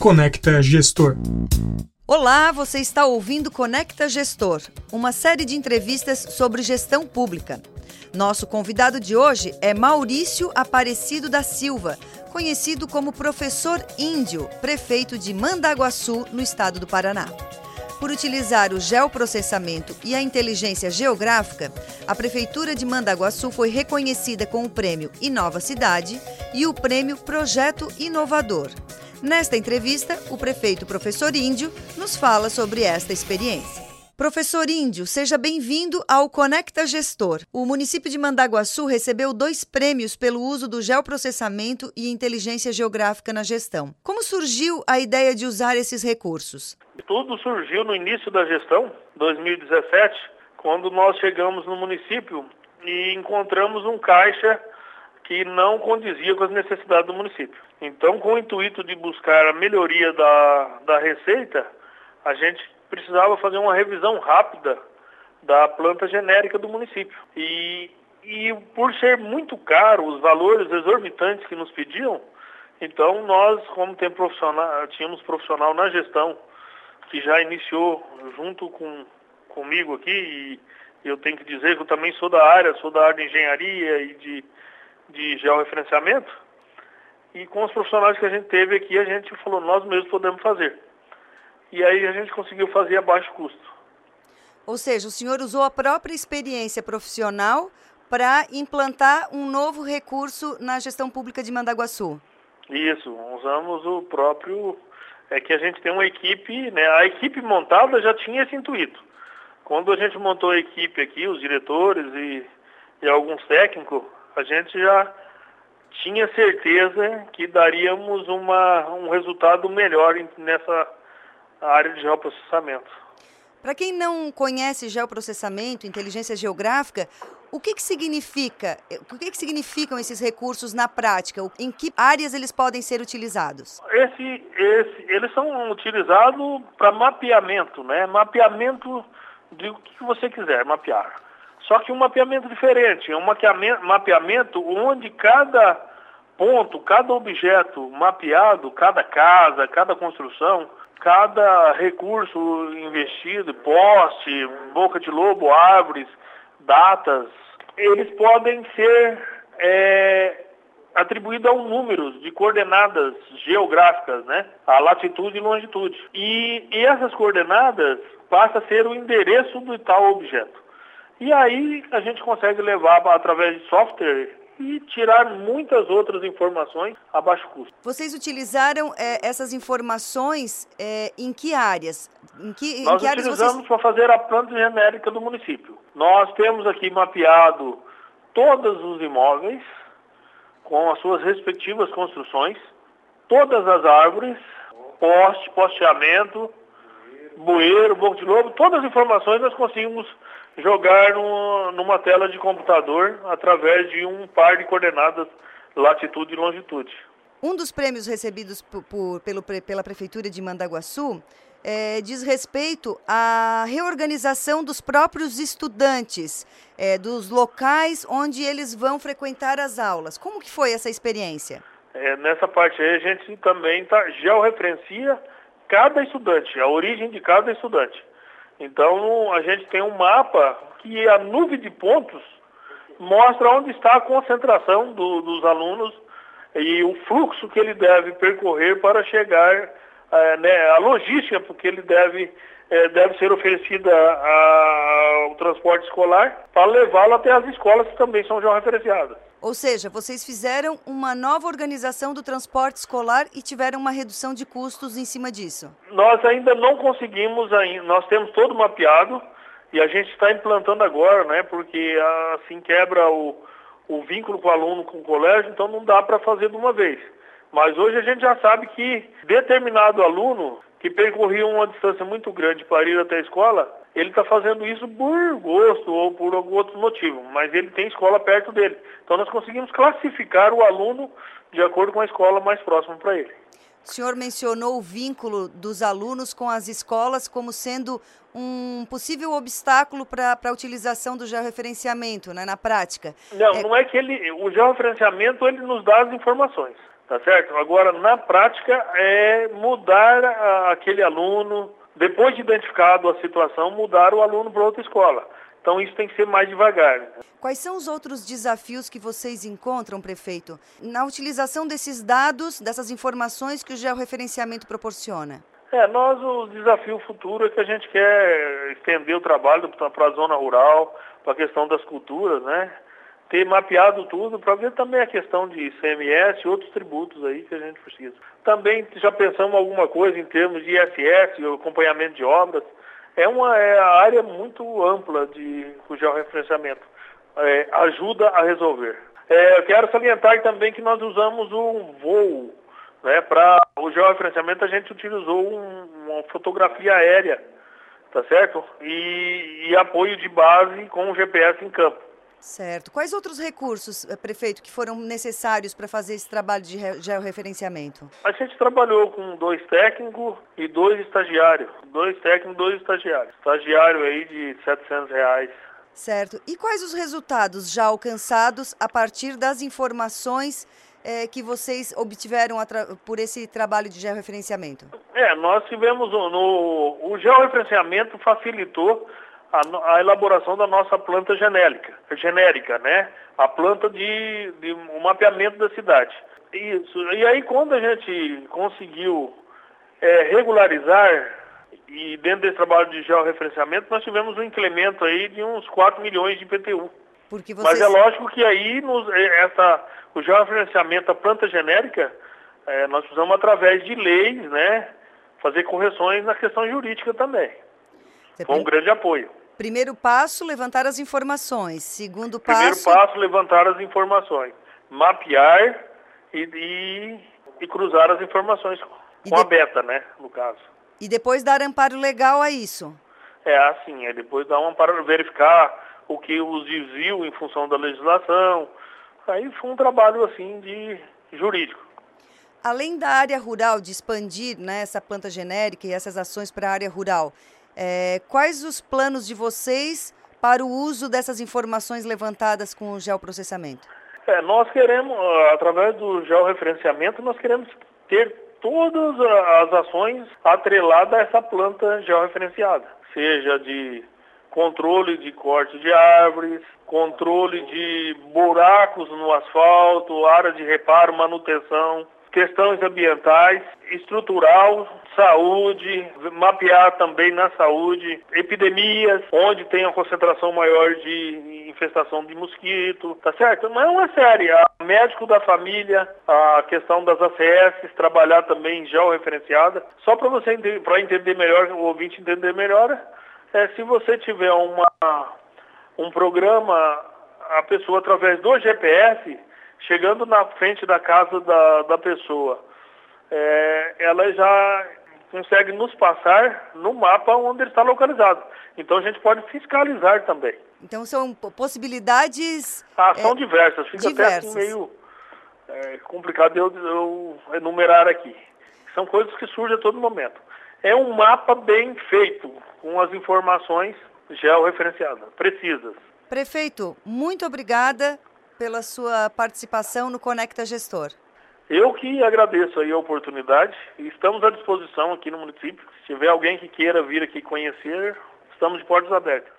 Conecta Gestor. Olá, você está ouvindo Conecta Gestor, uma série de entrevistas sobre gestão pública. Nosso convidado de hoje é Maurício Aparecido da Silva, conhecido como Professor Índio, prefeito de Mandaguaçu, no estado do Paraná. Por utilizar o geoprocessamento e a inteligência geográfica, a Prefeitura de Mandaguaçu foi reconhecida com o prêmio Inova Cidade e o prêmio Projeto Inovador. Nesta entrevista, o prefeito Professor Índio nos fala sobre esta experiência. Professor Índio, seja bem-vindo ao Conecta Gestor. O município de Mandaguaçu recebeu dois prêmios pelo uso do geoprocessamento e inteligência geográfica na gestão. Como surgiu a ideia de usar esses recursos? Tudo surgiu no início da gestão, 2017, quando nós chegamos no município e encontramos um caixa que não condizia com as necessidades do município. Então, com o intuito de buscar a melhoria da, da receita, a gente precisava fazer uma revisão rápida da planta genérica do município. E, e por ser muito caro, os valores exorbitantes que nos pediam, então nós, como tem profissional, tínhamos profissional na gestão, que já iniciou junto com, comigo aqui, e eu tenho que dizer que eu também sou da área, sou da área de engenharia e de de georreferenciamento. E com os profissionais que a gente teve aqui, a gente falou, nós mesmos podemos fazer. E aí a gente conseguiu fazer a baixo custo. Ou seja, o senhor usou a própria experiência profissional para implantar um novo recurso na gestão pública de Mandaguaçu. Isso, usamos o próprio. É que a gente tem uma equipe, né? A equipe montada já tinha esse intuito. Quando a gente montou a equipe aqui, os diretores e, e alguns técnicos, a gente já tinha certeza que daríamos uma, um resultado melhor nessa área de geoprocessamento. Para quem não conhece geoprocessamento, inteligência geográfica, o que, que significa? O que, que significam esses recursos na prática? Em que áreas eles podem ser utilizados? Esse, esse, eles são utilizados para mapeamento, né? Mapeamento do que você quiser mapear. Só que um mapeamento diferente, é um mapeamento onde cada ponto, cada objeto mapeado, cada casa, cada construção, cada recurso investido, poste, boca de lobo, árvores, datas, eles podem ser é, atribuídos a um número de coordenadas geográficas, né? A latitude e longitude. E, e essas coordenadas passam a ser o endereço do tal objeto. E aí a gente consegue levar através de software e tirar muitas outras informações a baixo custo. Vocês utilizaram é, essas informações é, em que áreas? Em que, Nós em que áreas utilizamos vocês... para fazer a planta genérica do município. Nós temos aqui mapeado todos os imóveis com as suas respectivas construções, todas as árvores, poste, posteamento, bueiro, boca de lobo, todas as informações nós conseguimos jogar no, numa tela de computador através de um par de coordenadas latitude e longitude. Um dos prêmios recebidos por, por, pelo, pela Prefeitura de Mandaguaçu é, diz respeito à reorganização dos próprios estudantes, é, dos locais onde eles vão frequentar as aulas. Como que foi essa experiência? É, nessa parte aí a gente também tá, georreferencia cada estudante, a origem de cada estudante. Então a gente tem um mapa que a nuvem de pontos mostra onde está a concentração do, dos alunos e o fluxo que ele deve percorrer para chegar, é, né, a logística porque ele deve, é, deve ser oferecida ao transporte escolar para levá-lo até as escolas que também são já referenciadas. Ou seja, vocês fizeram uma nova organização do transporte escolar e tiveram uma redução de custos em cima disso? Nós ainda não conseguimos, nós temos todo mapeado e a gente está implantando agora, né? Porque assim quebra o, o vínculo com o aluno com o colégio, então não dá para fazer de uma vez. Mas hoje a gente já sabe que determinado aluno que percorria uma distância muito grande para ir até a escola, ele está fazendo isso por gosto ou por algum outro motivo, mas ele tem escola perto dele. Então nós conseguimos classificar o aluno de acordo com a escola mais próxima para ele. O senhor mencionou o vínculo dos alunos com as escolas como sendo um possível obstáculo para a utilização do georreferenciamento né, na prática. Não, é... não é que ele. O georreferenciamento ele nos dá as informações. Tá certo? Agora, na prática, é mudar a, aquele aluno, depois de identificado a situação, mudar o aluno para outra escola. Então isso tem que ser mais devagar. Quais são os outros desafios que vocês encontram, prefeito, na utilização desses dados, dessas informações que o georreferenciamento proporciona? É, nós o desafio futuro é que a gente quer estender o trabalho para a zona rural, para a questão das culturas, né? Ter mapeado tudo para ver também a questão de ICMS e outros tributos aí que a gente precisa. Também já pensamos alguma coisa em termos de ISS, acompanhamento de obras, é uma é área muito ampla de o georreferenciamento. É, ajuda a resolver. É, eu quero salientar também que nós usamos um voo. Né, Para o georreferenciamento a gente utilizou um, uma fotografia aérea, tá certo? E, e apoio de base com o GPS em campo. Certo. Quais outros recursos, eh, prefeito, que foram necessários para fazer esse trabalho de georreferenciamento? A gente trabalhou com dois técnicos e dois estagiários. Dois técnicos e dois estagiários. Estagiário aí de 700 reais. Certo. E quais os resultados já alcançados a partir das informações é, que vocês obtiveram por esse trabalho de georreferenciamento? É, nós tivemos no, o georreferenciamento facilitou a, a, elaboração da nossa planta genérica, genérica, né? A planta de, de um mapeamento da cidade. Isso. E aí quando a gente conseguiu é, regularizar e dentro desse trabalho de georreferenciamento nós tivemos um incremento aí de uns 4 milhões de IPTU. Vocês... Mas é lógico que aí nos, é, essa, o georreferenciamento, a planta genérica, é, nós precisamos através de leis, né, fazer correções na questão jurídica também. Você Foi um grande apoio. Primeiro passo, levantar as informações. Segundo passo... Primeiro passo, levantar as informações. Mapear e, e, e cruzar as informações com de... a beta, né, no caso. E depois dar amparo legal a isso? É assim, é depois dar um amparo, verificar o que os desvios em função da legislação. Aí foi um trabalho, assim, de jurídico. Além da área rural, de expandir né, essa planta genérica e essas ações para a área rural, é, quais os planos de vocês para o uso dessas informações levantadas com o geoprocessamento? É, nós queremos, através do georreferenciamento, nós queremos ter todas as ações atreladas a essa planta georreferenciada, seja de controle de corte de árvores, controle de buracos no asfalto, área de reparo, manutenção, questões ambientais, estrutural, saúde, mapear também na saúde, epidemias, onde tem uma concentração maior de infestação de mosquito, tá certo? Mas é uma série. A médico da família, a questão das ACS, trabalhar também georreferenciada. Só para você para entender melhor, o ouvinte entender melhor, é se você tiver uma um programa, a pessoa através do GPS chegando na frente da casa da, da pessoa, é, ela já consegue nos passar no mapa onde ele está localizado. Então a gente pode fiscalizar também. Então são possibilidades. Ah, são é, diversas. Fica diversas. até assim meio é, complicado eu, eu enumerar aqui. São coisas que surgem a todo momento. É um mapa bem feito, com as informações georreferenciadas, precisas. Prefeito, muito obrigada pela sua participação no Conecta Gestor. Eu que agradeço aí a oportunidade estamos à disposição aqui no município. Se tiver alguém que queira vir aqui conhecer, estamos de portas abertas.